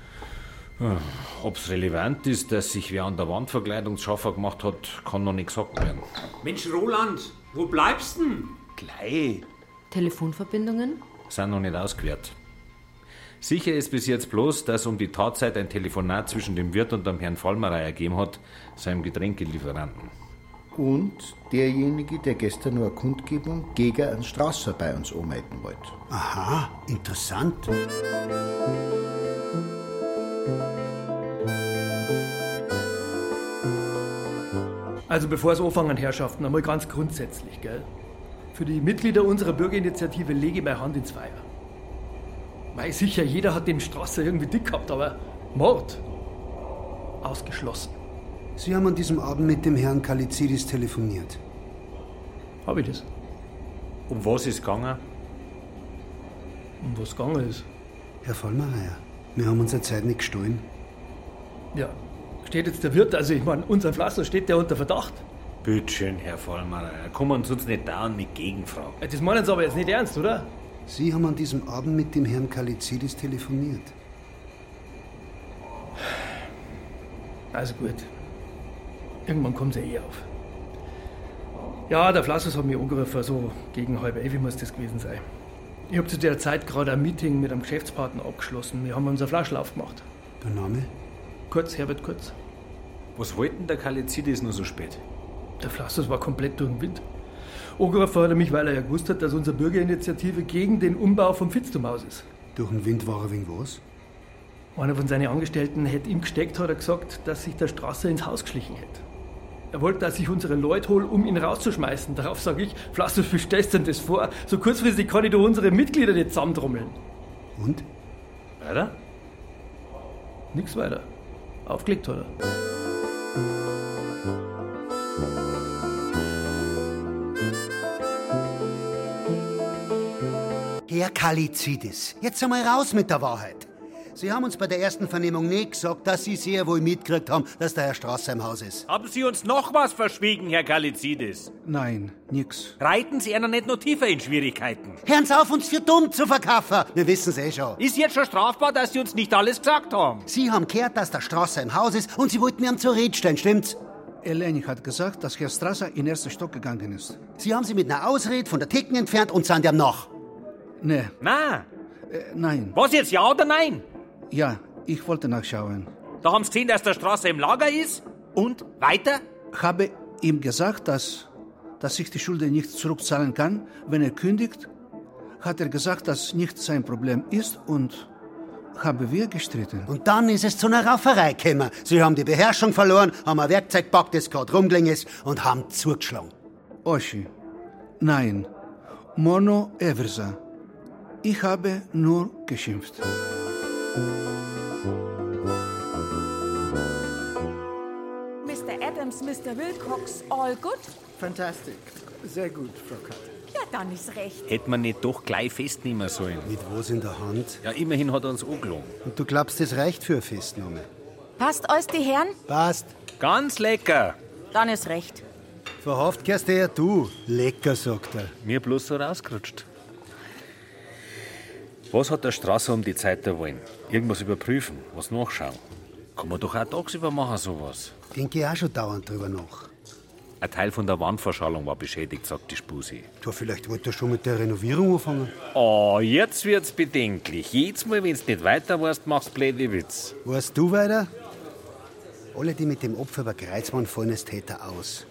Ob es relevant ist, dass sich wer an der Wandverkleidungsschaffer gemacht hat, kann noch nicht gesagt werden. Mensch, Roland, wo bleibst denn? Gleich. Telefonverbindungen? Sind noch nicht ausgewertet. Sicher ist bis jetzt bloß, dass um die Tatzeit ein Telefonat zwischen dem Wirt und dem Herrn Vollmerei ergeben hat, seinem Getränkelieferanten. Und derjenige, der gestern nur eine Kundgebung gegen einen Strasser bei uns anmelden wollte. Aha, interessant. Also bevor es anfangen, Herrschaften, einmal ganz grundsätzlich, gell? Für die Mitglieder unserer Bürgerinitiative lege ich meine Hand ins Feuer. Weil sicher, jeder hat den Strasser irgendwie dick gehabt, aber Mord? Ausgeschlossen. Sie haben an diesem Abend mit dem Herrn Kalizidis telefoniert. Hab ich das? Um was ist gegangen? Um was gegangen ist? Herr Vollmeier, wir haben unsere Zeit nicht gestohlen. Ja, steht jetzt der Wirt, also ich meine, unser Flasser steht der unter Verdacht. Bitteschön, Herr Vollmer, kommen Sie uns nicht dauernd mit Gegenfragen. Das meinen Sie aber jetzt nicht ernst, oder? Sie haben an diesem Abend mit dem Herrn Kalizidis telefoniert. Also gut. Irgendwann kommt er eh auf. Ja, der Flassus hat mich angerufen, so gegen halb elf muss das gewesen sein. Ich habe zu der Zeit gerade ein Meeting mit einem Geschäftspartner abgeschlossen. Wir haben unser Flaschel aufgemacht. Der Name? Kurz, Herbert Kurz. Was wollten der Kalizidis nur so spät? Der Flassus war komplett durch den Wind. Angerufen hat er mich, weil er ja gewusst hat, dass unsere Bürgerinitiative gegen den Umbau vom Fitztumhaus ist. Durch den Wind war er wegen was? Einer von seinen Angestellten hätte ihm gesteckt, hat er gesagt, dass sich der Strasser ins Haus geschlichen hätte. Er wollte, dass ich unsere Leute hole, um ihn rauszuschmeißen. Darauf sage ich, Flassus, wie stellst du denn das vor? So kurzfristig kann ich doch unsere Mitglieder nicht zusammentrommeln. Und? Weiter? Nix weiter. Aufgelegt hat er. Herr Kalizidis, jetzt einmal raus mit der Wahrheit. Sie haben uns bei der ersten Vernehmung nicht gesagt, dass Sie sehr wohl mitgekriegt haben, dass der Herr Strasser im Haus ist. Haben Sie uns noch was verschwiegen, Herr Galizidis? Nein, nix. Reiten Sie einer nicht noch tiefer in Schwierigkeiten? Hören Sie auf, uns für dumm zu verkaufen. Wir wissen es eh schon. Ist jetzt schon strafbar, dass Sie uns nicht alles gesagt haben? Sie haben gehört, dass der Strasser im Haus ist und Sie wollten mir zur Rede stellen, stimmt's? Eleni hat gesagt, dass Herr Strasser in den ersten Stock gegangen ist. Sie haben sie mit einer Ausrede von der Ticken entfernt und sind ihm nach. Nee. Na? Äh, nein. Was jetzt, ja oder nein? Ja, ich wollte nachschauen. Da haben Sie gesehen, dass der Straße im Lager ist? Und weiter? Habe ihm gesagt, dass, dass ich die Schuld nicht zurückzahlen kann, wenn er kündigt. Hat er gesagt, dass nicht sein Problem ist und haben wir gestritten. Und dann ist es zu einer Rauferei gekommen. Sie haben die Beherrschung verloren, haben ein Werkzeug gepackt, das gerade rumgelegen ist, und haben zugeschlagen. Oschi, nein, Mono Eversa. Ich habe nur geschimpft. Mr. Adams, Mr. Wilcox, all good? Fantastic. Sehr gut, Frau Katte. Ja, dann ist recht. Hätte man nicht doch gleich festnehmen sollen. Mit was in der Hand? Ja, immerhin hat er uns angelogen. Und du glaubst, das reicht für eine Festnahme? Passt alles die Herren? Passt. Ganz lecker. Dann ist recht. Verhaftet kehrst ja du. Lecker, sagt er. Mir bloß so rausgerutscht. Was hat der Strasser um die Zeit da wollen? Irgendwas überprüfen, was nachschauen. Kann man doch auch tagsüber machen, sowas. Denke ich auch schon dauernd drüber nach. Ein Teil von der Wandverschallung war beschädigt, sagt die Spusi. Du, vielleicht wollte er schon mit der Renovierung anfangen. Oh, jetzt wird's bedenklich. Jedes Mal, wenn's nicht weiter weißt, machst blöde Witz. Weißt du weiter? Alle, die mit dem Opfer über Kreuzmann fallen, ist Täter aus.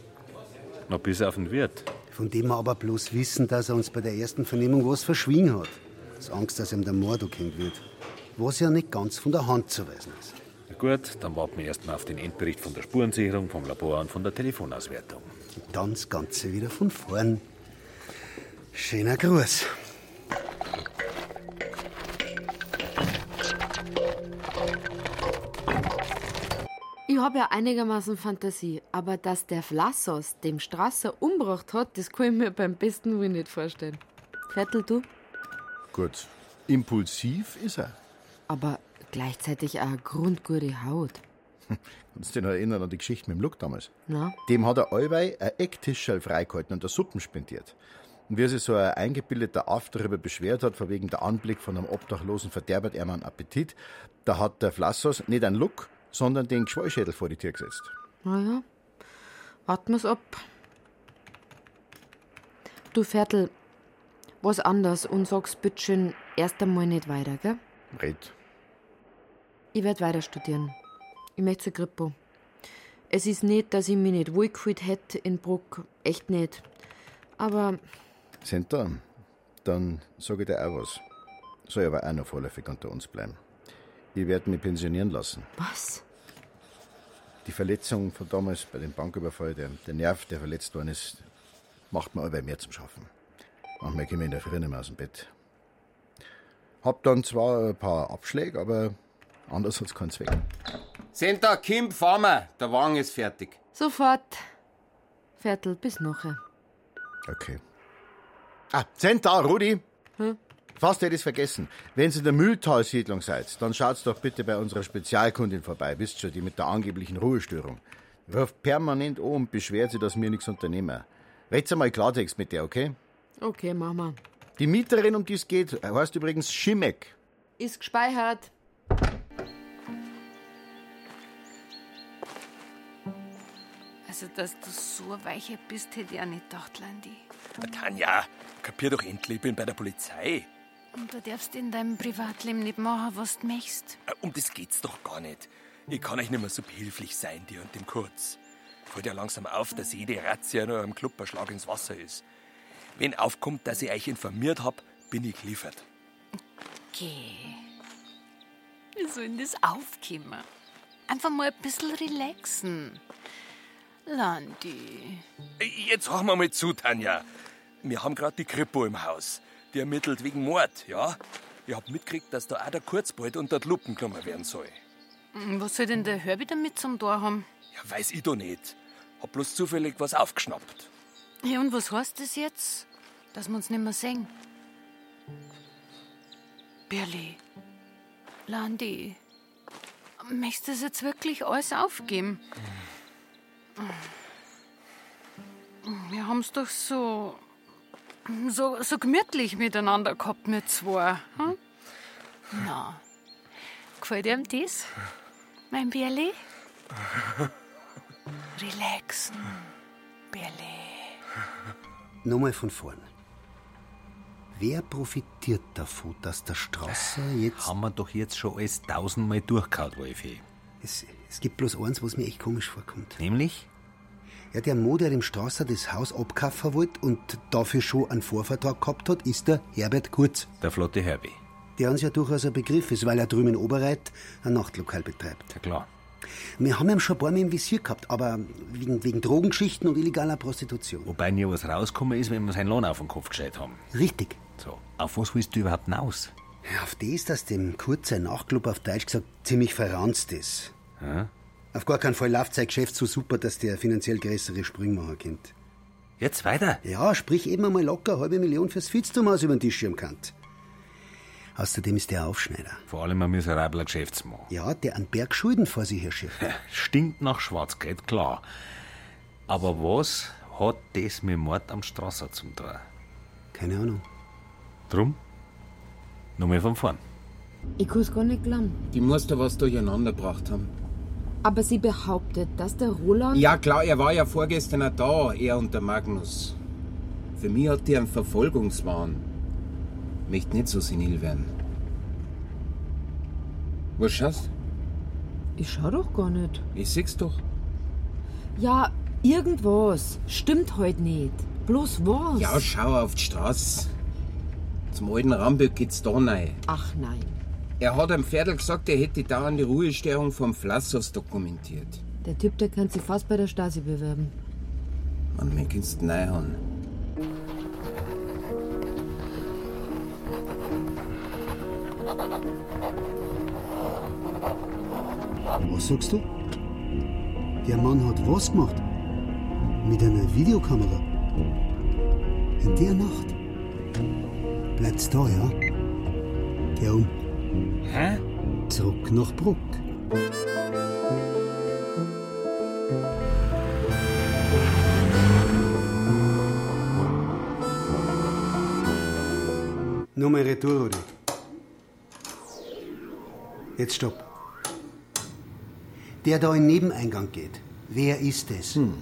Noch bis auf den Wirt. Von dem wir aber bloß wissen, dass er uns bei der ersten Vernehmung was verschwiegen hat. Aus Angst, dass ihm der Mord erkannt wird. Was ja nicht ganz von der Hand zu weisen ist. Na gut, dann warten wir erst mal auf den Endbericht von der Spurensicherung, vom Labor und von der Telefonauswertung. Und dann das Ganze wieder von vorn. Schöner Gruß. Ich habe ja einigermaßen Fantasie, aber dass der Vlassos dem Strasser umgebracht hat, das kann ich mir beim besten Willen nicht vorstellen. Viertel, du? Gut. Impulsiv ist er. Aber gleichzeitig auch eine grundgute Haut. *laughs* Kannst du dich noch erinnern an die Geschichte mit dem Luck damals? Na? Dem hat er allweil ein Ecktischschell freigehalten und der Suppen spendiert. Und wie sich so ein eingebildeter Aff darüber beschwert hat, von wegen der Anblick von einem Obdachlosen verderbert er einen Appetit, da hat der Flassos nicht einen Luck, sondern den Geschwollschädel vor die Tür gesetzt. Naja, warten wir's ab. Du Viertel, was anders und sag's bitte schön erst einmal nicht weiter, gell? Red. Ich werd weiter studieren. Ich möchte zur Kripo. Es ist nicht, dass ich mich nicht wohlgefühlt hätte in Bruck. Echt nicht. Aber Sind da? Dann sage ich dir auch was. Soll aber auch noch vorläufig unter uns bleiben. Ich werde mich pensionieren lassen. was? Die Verletzung von damals bei dem Banküberfall, der, der Nerv, der verletzt worden ist, macht mir allweil mehr zum Schaffen. Manchmal komme ich in der Früh nicht mehr aus dem Bett. Hab dann zwar ein paar Abschläge, aber anders hat's keinen Zweck. Senta, Kim, fahren wir. Der Wagen ist fertig. Sofort. Viertel, bis nachher. Okay. Ah, sind da, Rudi. Hm? Fast hätte ich es vergessen. Wenn Sie in der Mühltalsiedlung seid, dann schaut's doch bitte bei unserer Spezialkundin vorbei, wisst schon, die mit der angeblichen Ruhestörung. Ruft permanent an und beschwert sich, dass wir nichts unternehmen. Red's einmal Klartext mit der, okay? Okay, Mama. Die Mieterin, um die es geht, heißt übrigens Schimek. Ist gespeichert. Also, dass du so Weiche bist, hätte ich auch nicht gedacht, Landi. Tanja, kapier doch endlich, ich bin bei der Polizei. Und du darfst in deinem Privatleben nicht machen, was du möchtest. Äh, Um das geht's doch gar nicht. Ich kann euch nicht mehr so behilflich sein, dir und dem Kurz. Fällt ja langsam auf, dass jede Razzia nur am Club ein Schlag ins Wasser ist. Wenn aufkommt, dass ich euch informiert hab, bin ich geliefert. Okay. Wie soll denn das aufkommen? Einfach mal ein bisschen relaxen. Landi. Jetzt hör mal mal zu, Tanja. Wir haben gerade die Kripo im Haus. Die ermittelt wegen Mord, ja? Ich hab mitgekriegt, dass da auch der Kurzbald unter die Lupen genommen werden soll. Hm, Was soll denn der Herbie damit zum Tor haben? Ja, weiß ich doch nicht. Hab bloß zufällig was aufgeschnappt. Ja, und was heißt das jetzt? Dass wir uns nicht mehr sehen? Birli, Landi, möchtest du das jetzt wirklich alles aufgeben? Wir haben es doch so, so, so gemütlich miteinander gehabt mit zwei. Hm? Na, gefällt dir das, mein Bärli? *laughs* Relaxen, Bärli. Nochmal von vorn. Wer profitiert davon, dass der Strasser jetzt. Haben wir doch jetzt schon alles tausendmal durchgehauen, Wolfi. Es, es gibt bloß eins, was mir echt komisch vorkommt. Nämlich? Ja, der Mo, der dem Strasser das Haus abkaufen wollte und dafür schon einen Vorvertrag gehabt hat, ist der Herbert Kurz. Der flotte Herbie. Der uns ja durchaus ein Begriff ist, weil er drüben in Oberreit ein Nachtlokal betreibt. Ja, klar. Wir haben ihn schon ein paar Mal im Visier gehabt, aber wegen, wegen Drogengeschichten und illegaler Prostitution. Wobei nie was rausgekommen ist, wenn wir seinen Lohn auf den Kopf gestellt haben. Richtig. So, auf was willst du überhaupt hinaus? Ja, auf das, dass dem Kurz sein Nachtclub auf Deutsch gesagt ziemlich verranzt ist. Ja? Auf gar keinen Fall läuft sein Geschäft so super, dass der finanziell größere Sprünge machen könnte. Jetzt weiter? Ja, sprich eben einmal locker eine halbe Million fürs Fitztumhaus über den Tisch schirmen. Außerdem ist der Aufschneider. Vor allem ein miserabler Geschäftsmann. Ja, der einen Berg Schulden vor sich herschifft. *laughs* Stinkt nach Schwarzgeld, klar. Aber was hat das mit Mord am Strasser zum tun? Keine Ahnung. Drum? Nochmal von vorn. Ich kann's gar nicht glauben. Die muss da was durcheinander gebracht haben. Aber sie behauptet, dass der Roland. Ja, klar, er war ja vorgestern auch da, er und der Magnus. Für mich hat die einen Verfolgungswahn. Möchte nicht so senil werden. Was schaust? Ich schau doch gar nicht. Ich seh's doch. Ja, irgendwas. Stimmt heute nicht. Bloß was? Ja, schau auf die Straße. Zum alten Ramböck geht's da rein. Ach nein. Er hat am Pferdl gesagt, er hätte da an die Ruhestörung vom Flassos dokumentiert. Der Typ, der kann sich fast bei der Stasi bewerben. Man, mir kannst du Was sagst du? Der Mann hat was gemacht? Mit einer Videokamera? In der Nacht? Bleibt's da, ja? Geh um. Hä? Zurück nach Bruck. Nochmal Retour, Rudi. Jetzt stopp. Der da in den Nebeneingang geht. Wer ist es? Hm.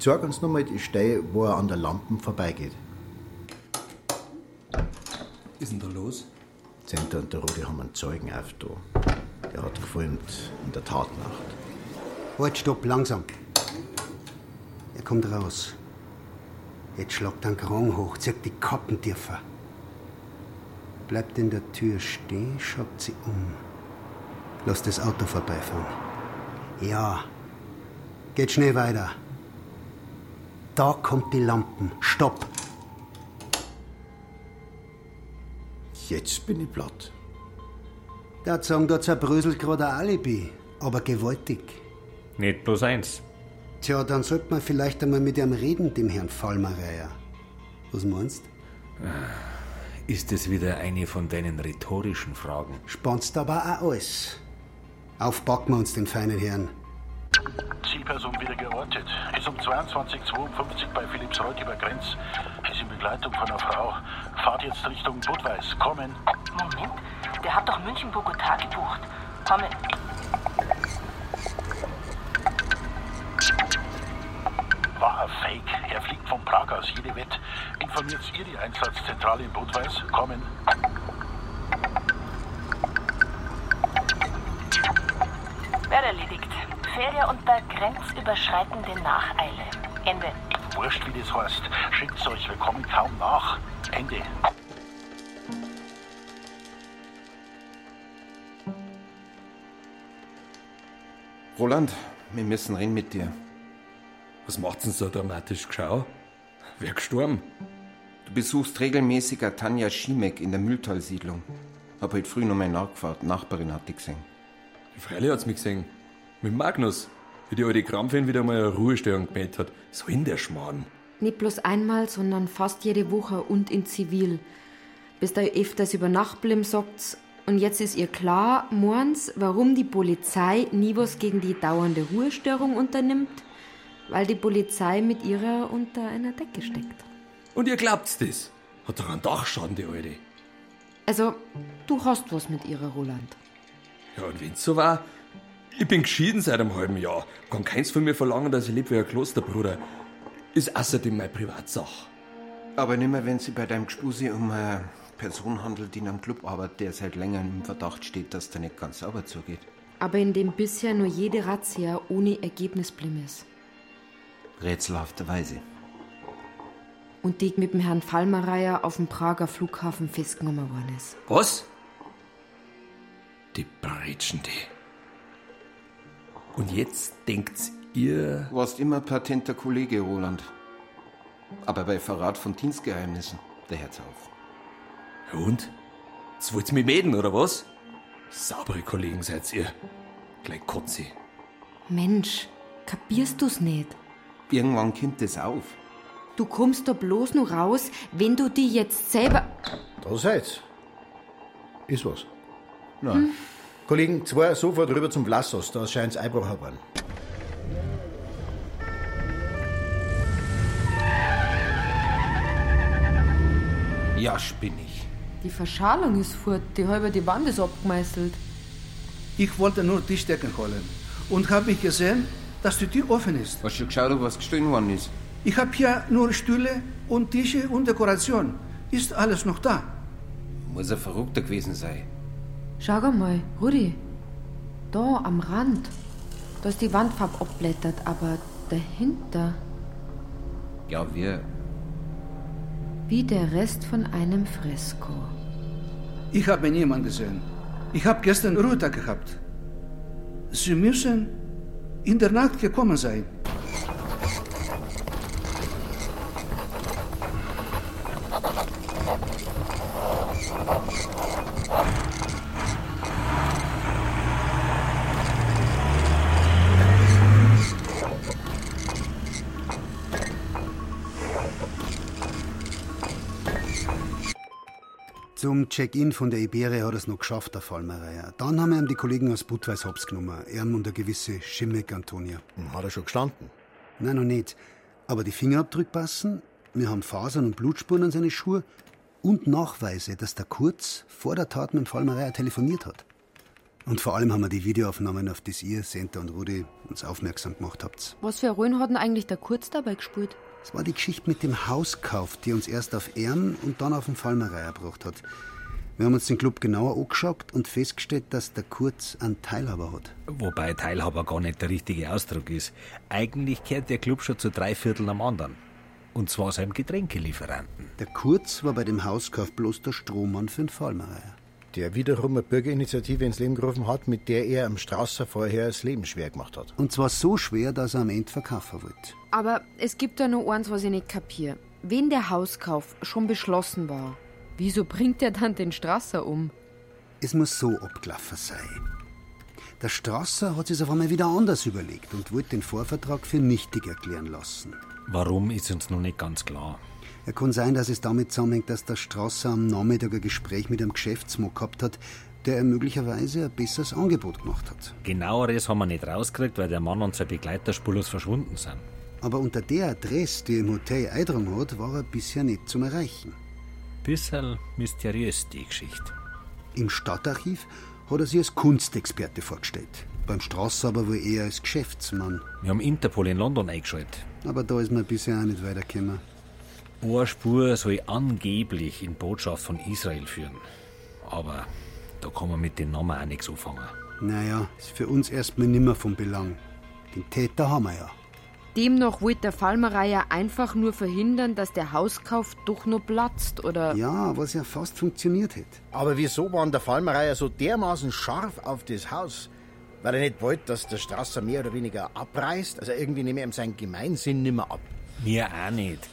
Zeig uns nochmal die Stelle, wo er an der Lampen vorbeigeht. Was ist denn da los? Zenter und der Rudi haben einen Zeugen auf da. Der hat gefilmt in der Tatnacht. Halt, stopp, langsam. Er kommt raus. Jetzt schlagt er den Krang hoch, zieht die Kappen tiefer. Bleibt in der Tür stehen, schaut sie um. Lass das Auto vorbeifahren. Ja. Geht schnell weiter. Da kommt die Lampen. Stopp. Jetzt bin ich platt. Da sagen, da zerbröselt gerade ein Alibi. Aber gewaltig. Nicht bloß eins. Tja, dann sollte man vielleicht einmal mit ihm reden, dem Herrn Fallmereier. Was meinst? Ist es wieder eine von deinen rhetorischen Fragen? Spannst aber auch alles. Aufpacken wir uns den feinen Herrn. Zielperson wieder geortet. Ist um 22.52 bei Philippsreuth über Grenz. Ist in Begleitung von einer Frau. Fahrt jetzt Richtung Budweis. Kommen. Moment, der hat doch München-Bogotá gebucht. Kommen. War ein Fake. Er fliegt von Prag aus, jede Wett. Informiert ihr die Einsatzzentrale in Budweis? Kommen. Fähre unter grenzüberschreitende Nacheile. Ende. Wurscht, wie das heißt. Schickt's euch, wir kommen kaum nach. Ende. Roland, wir müssen reden mit dir. Was macht's denn so dramatisch geschau? Wer gestorben? Du besuchst regelmäßig eine Tanja Schimek in der Mühltalsiedlung. Hab heute früh noch mal nachgefragt. Nachbarin hat dich gesehen. Freilich hat's mich gesehen. Mit Magnus. Wie die alte Krampfin wieder mal eine Ruhestörung gemäht hat. So in der Schmarrn. Nicht bloß einmal, sondern fast jede Woche und in Zivil. Bis da öfters über Nacht sagt's, Und jetzt ist ihr klar, morgens, warum die Polizei nie was gegen die dauernde Ruhestörung unternimmt? Weil die Polizei mit ihrer unter einer Decke steckt. Und ihr glaubt's das? Hat doch einen Dachschaden, die Alte. Also, du hast was mit ihrer, Roland. Ja, und wenn's so war, ich bin geschieden seit einem halben Jahr. Kann keins von mir verlangen, dass ich lebe wie ein Klosterbruder. Ist außerdem meine Privatsache. Aber nicht mehr, wenn sie bei deinem Gespusi um eine Person handelt, die in einem Club arbeitet, der seit längerem im Verdacht steht, dass der nicht ganz sauber zugeht. Aber in dem bisher nur jede Razzia ohne Ergebnis blieb ist. Rätselhafterweise. Und die mit dem Herrn Fallmereier auf dem Prager Flughafen festgenommen worden ist. Was? Die Bretschen, die. Und jetzt denkt's ihr. Warst immer patenter Kollege, Roland. Aber bei Verrat von Dienstgeheimnissen, der Herz auf. Ja und? Jetzt wollt's mich mäden, oder was? Saubere Kollegen seid ihr. Gleich Kotze. Mensch, kapierst du's nicht? Irgendwann kommt es auf. Du kommst da bloß nur raus, wenn du die jetzt selber. Da seid's. Ist was? Nein. Kollegen, zwei sofort rüber zum Vlassos, da scheint's Einbruch worden. Ja, spinnig. Die Verschalung ist fort, die halbe die Wand ist abgemeißelt. Ich wollte nur Tischdecken holen und habe ich gesehen, dass die Tür offen ist. Hast du geschaut, ob was gestohlen worden ist? Ich habe hier nur Stühle und Tische und Dekoration. Ist alles noch da? Muss ein Verrückter gewesen sein. Schau mal, Rudi. Da am Rand. Da ist die Wandfarbe abblättert, aber dahinter Ja, wir. wie der Rest von einem Fresko. Ich habe niemanden gesehen. Ich habe gestern Ruhetag gehabt. Sie müssen in der Nacht gekommen sein. Check-in von der Iberia hat er es noch geschafft, der Fallmereier. Dann haben wir ihm die Kollegen aus Budweis Hops genommen. Er und eine gewisse Schimmick Antonia. Hat er schon gestanden? Nein, noch nicht. Aber die Fingerabdrücke passen. Wir haben Fasern und Blutspuren an seine Schuhe. Und Nachweise, dass der Kurz vor der Tat mit dem Fallmereier telefoniert hat. Und vor allem haben wir die Videoaufnahmen, auf das ihr, Senta und Rudi, uns aufmerksam gemacht habt. Was für Rollen hat denn eigentlich der Kurz dabei gespielt? Es war die Geschichte mit dem Hauskauf, die uns erst auf Ehren und dann auf den Fallmereier gebracht hat. Wir haben uns den Club genauer angeschaut und festgestellt, dass der Kurz einen Teilhaber hat. Wobei Teilhaber gar nicht der richtige Ausdruck ist. Eigentlich kehrt der Club schon zu drei Vierteln am anderen. Und zwar seinem Getränkelieferanten. Der Kurz war bei dem Hauskauf bloß der Strohmann für den Fallmereier. Der wiederum eine Bürgerinitiative ins Leben gerufen hat, mit der er am Strasser vorher das Leben schwer gemacht hat. Und zwar so schwer, dass er am Ende verkaufen wollte. Aber es gibt da noch eins, was ich nicht kapier. Wenn der Hauskauf schon beschlossen war, wieso bringt er dann den Strasser um? Es muss so abgelaufen sein. Der Strasser hat sich auf einmal wieder anders überlegt und wollte den Vorvertrag für nichtig erklären lassen. Warum ist uns noch nicht ganz klar. Er kann sein, dass es damit zusammenhängt, dass der Strasser am Nachmittag ein Gespräch mit einem Geschäftsmann gehabt hat, der ihm möglicherweise ein besseres Angebot gemacht hat. Genaueres haben wir nicht rausgekriegt, weil der Mann und sein Begleiter spurlos verschwunden sind. Aber unter der Adresse, die im Hotel eingetragen hat, war er bisher nicht zum Erreichen. Bisschen mysteriös, die Geschichte. Im Stadtarchiv hat er sich als Kunstexperte vorgestellt. Beim Strasser aber wohl eher als Geschäftsmann. Wir haben Interpol in London eingeschaltet. Aber da ist man bisher auch nicht weitergekommen. Eine Spur soll angeblich in Botschaft von Israel führen. Aber da kann man mit den Namen auch nichts anfangen. Naja, ist für uns erstmal nimmer von Belang. Den Täter haben wir ja. Demnach wollte der Fallmereier einfach nur verhindern, dass der Hauskauf doch noch platzt, oder? Ja, was ja fast funktioniert hätte. Aber wieso waren der Fallmereier so dermaßen scharf auf das Haus? Weil er nicht wollte, dass der Strasser mehr oder weniger abreißt? Also irgendwie nehme ich ihm seinen Gemeinsinn nimmer ab. Mir auch nicht.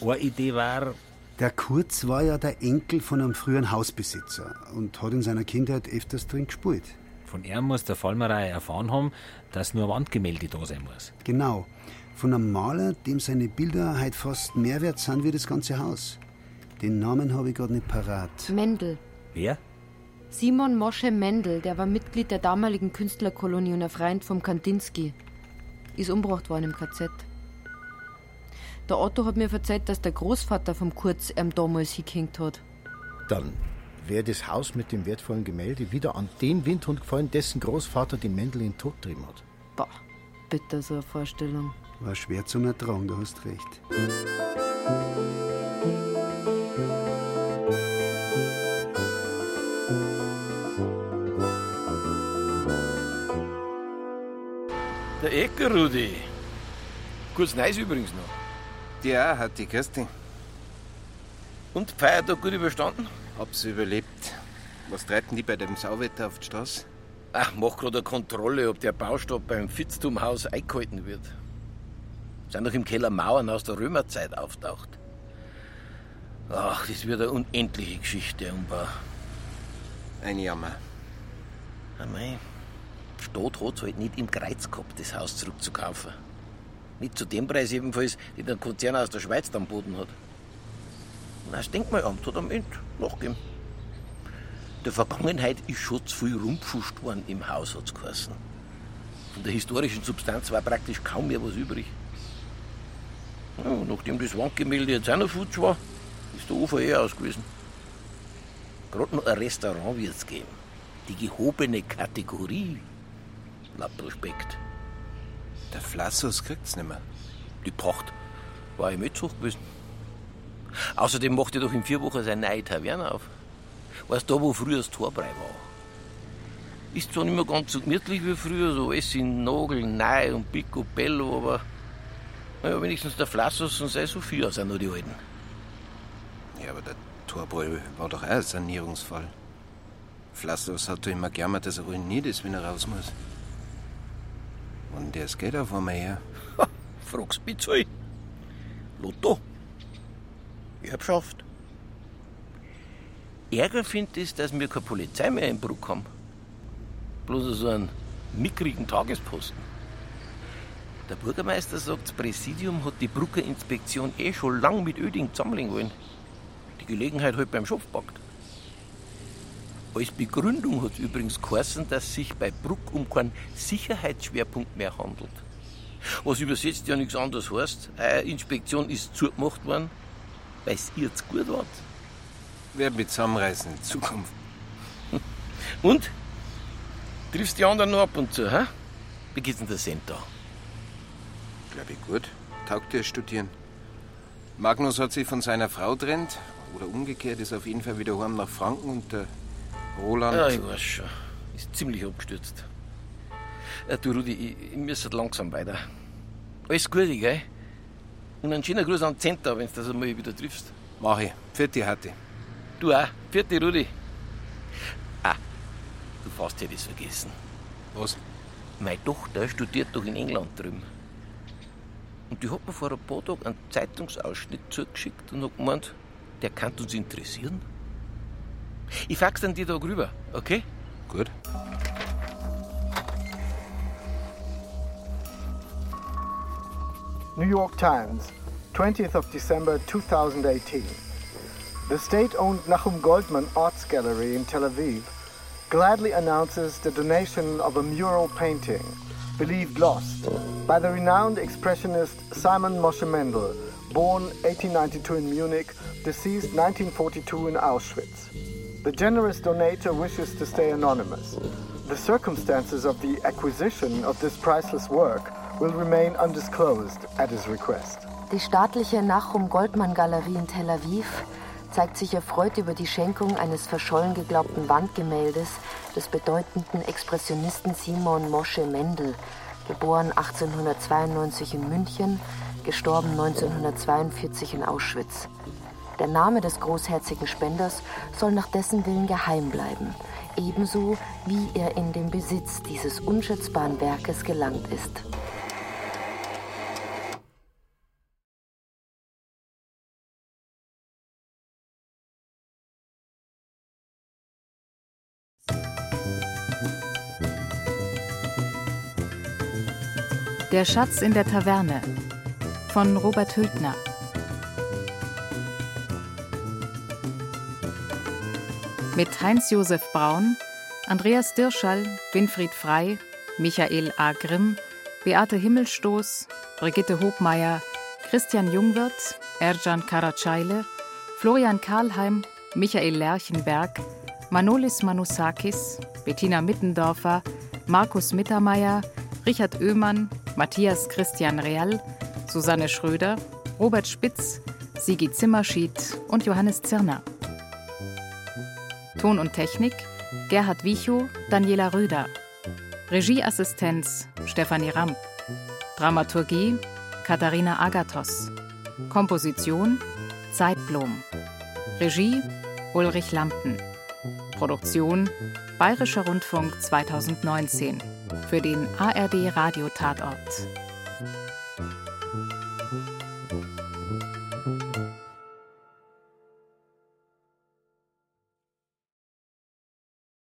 Eine Idee war, Der Kurz war ja der Enkel von einem früheren Hausbesitzer und hat in seiner Kindheit öfters drin gespielt. Von ihm muss der Fallmereier erfahren haben, dass nur ein Wandgemälde da sein muss. Genau. Von einem Maler, dem seine Bilder heute fast mehr wert sind wie das ganze Haus. Den Namen habe ich gerade nicht parat. Mendel. Wer? Simon Mosche Mendel, der war Mitglied der damaligen Künstlerkolonie und ein Freund vom Kandinsky, ist umgebracht worden im KZ. Der Otto hat mir erzählt, dass der Großvater vom Kurz ihm damals hingehängt hat. Dann wäre das Haus mit dem wertvollen Gemälde wieder an den Windhund gefallen, dessen Großvater die Mendel in den Tod getrieben hat. Bah, bitte so eine Vorstellung. War schwer zum Ertragen, du hast recht. Der Ecker, Rudi. Kurz Neis übrigens noch. Ja, hat die Kirsti. Und Feiertag gut überstanden? Hab's überlebt. Was treiben die bei dem Sauwetter auf die Straße? Ach, mach gerade eine Kontrolle, ob der Baustoff beim Fitztumhaus eingehalten wird. Sind noch im Keller Mauern aus der Römerzeit auftaucht. Ach, das wird eine unendliche Geschichte, Umbau. Ein Jammer. Ah, mei. Stadt hat's halt nicht im Kreuz gehabt, das Haus zurückzukaufen. Nicht zu dem Preis jedenfalls, den der Konzern aus der Schweiz am Boden hat. Das Denkmalamt hat am Ende nachgegeben. Der Vergangenheit ist schon zu viel rumgepfuscht worden im Haus, hat's geheißen. Von der historischen Substanz war praktisch kaum mehr was übrig. Ja, nachdem das Wandgemälde jetzt auch noch futsch war, ist der Ufer eh aus gewesen. Gerade noch ein Restaurant wird's geben. Die gehobene Kategorie. Laut Prospekt. Der Flassus kriegt's nimmer. Die Pacht war nicht hoch gewesen. Außerdem macht er doch in vier Wochen seine neue Taverne auf. Weißt du, da, wo früher das Torbrei war? Ist zwar nicht mehr ganz so gemütlich wie früher, so alles in Nagel, Nei und Picobello, aber naja, wenigstens der Flassus und sei Sophia sind noch die Alten. Ja, aber der Torbräu war doch auch ein Sanierungsfall. Flassus hat doch immer gejammert, dass er ruiniert ist, wenn er raus muss. Und das geht auf einmal her. Frag's mich zu. Lotto. Erbschaft. Ärger findet es, dass wir keine Polizei mehr im Bruck haben. Bloß so einen mickrigen Tagesposten. Der Bürgermeister sagt, das Präsidium hat die Brucker Inspektion eh schon lang mit Öding zusammenlegen wollen. Die Gelegenheit halt beim Schopf packt. Als Begründung hat übrigens geheißen, dass sich bei Bruck um keinen Sicherheitsschwerpunkt mehr handelt. Was übersetzt ja nichts anderes heißt, eine Inspektion ist zugemacht worden, weil es ihr zu gut war. Werd mit zusammenreißen in Zukunft. *laughs* Und? Triffst die anderen noch ab und zu, hä? Wie geht's denn der Cent da? Glaub ich gut. Taugt dir studieren. Magnus hat sich von seiner Frau trennt, oder umgekehrt, ist auf jeden Fall wieder heim nach Franken und der Roland. Ja, ich weiß schon. Ist ziemlich abgestürzt. Ja, du, Rudi, ich, ich halt langsam weiter. Alles Gute, gell? Und einen schönen Gruß an Center, wenn du das einmal wieder triffst. Mach ich. Vierte Hatti. Du auch. Vierte, Rudi. Ah, du fast hätte es vergessen. Was? Meine Tochter studiert doch in England drüben. Und die hat mir vor ein paar Tagen einen Zeitungsausschnitt zugeschickt und hat gemeint, der kann uns interessieren. Ich fax dann die Tag rüber, okay? Gut. New York Times, 20th of December 2018. The state owned Nachum Goldman Arts Gallery in Tel Aviv gladly announces the donation of a mural painting, believed lost, by the renowned expressionist Simon Moshe Mendel, born 1892 in Munich, deceased 1942 in Auschwitz. The generous donator wishes to stay anonymous. The circumstances of the acquisition of this priceless work will remain undisclosed at his request. Die staatliche Nachum Goldmann Galerie in Tel Aviv zeigt sich erfreut über die Schenkung eines verschollen geglaubten Wandgemäldes des bedeutenden Expressionisten Simon Mosche Mendel, geboren 1892 in München, gestorben 1942 in Auschwitz. Der Name des großherzigen Spenders soll nach dessen Willen geheim bleiben, ebenso wie er in den Besitz dieses unschätzbaren Werkes gelangt ist. Der Schatz in der Taverne von Robert Hültner. Mit Heinz-Josef Braun, Andreas Dirschall, Winfried Frei, Michael A. Grimm, Beate Himmelstoß, Brigitte Hobmeier, Christian Jungwirth, Erjan Karacayle, Florian Karlheim, Michael Lerchenberg, Manolis Manusakis, Bettina Mittendorfer, Markus Mittermeier, Richard Oehmann, Matthias Christian Real, Susanne Schröder, Robert Spitz, Sigi Zimmerschied und Johannes Zirner. Ton und Technik Gerhard Wichow, Daniela Röder. Regieassistenz Stefanie Ramp. Dramaturgie Katharina Agathos. Komposition Zeitblom. Regie Ulrich Lampen. Produktion Bayerischer Rundfunk 2019 für den ARD Radio Tatort.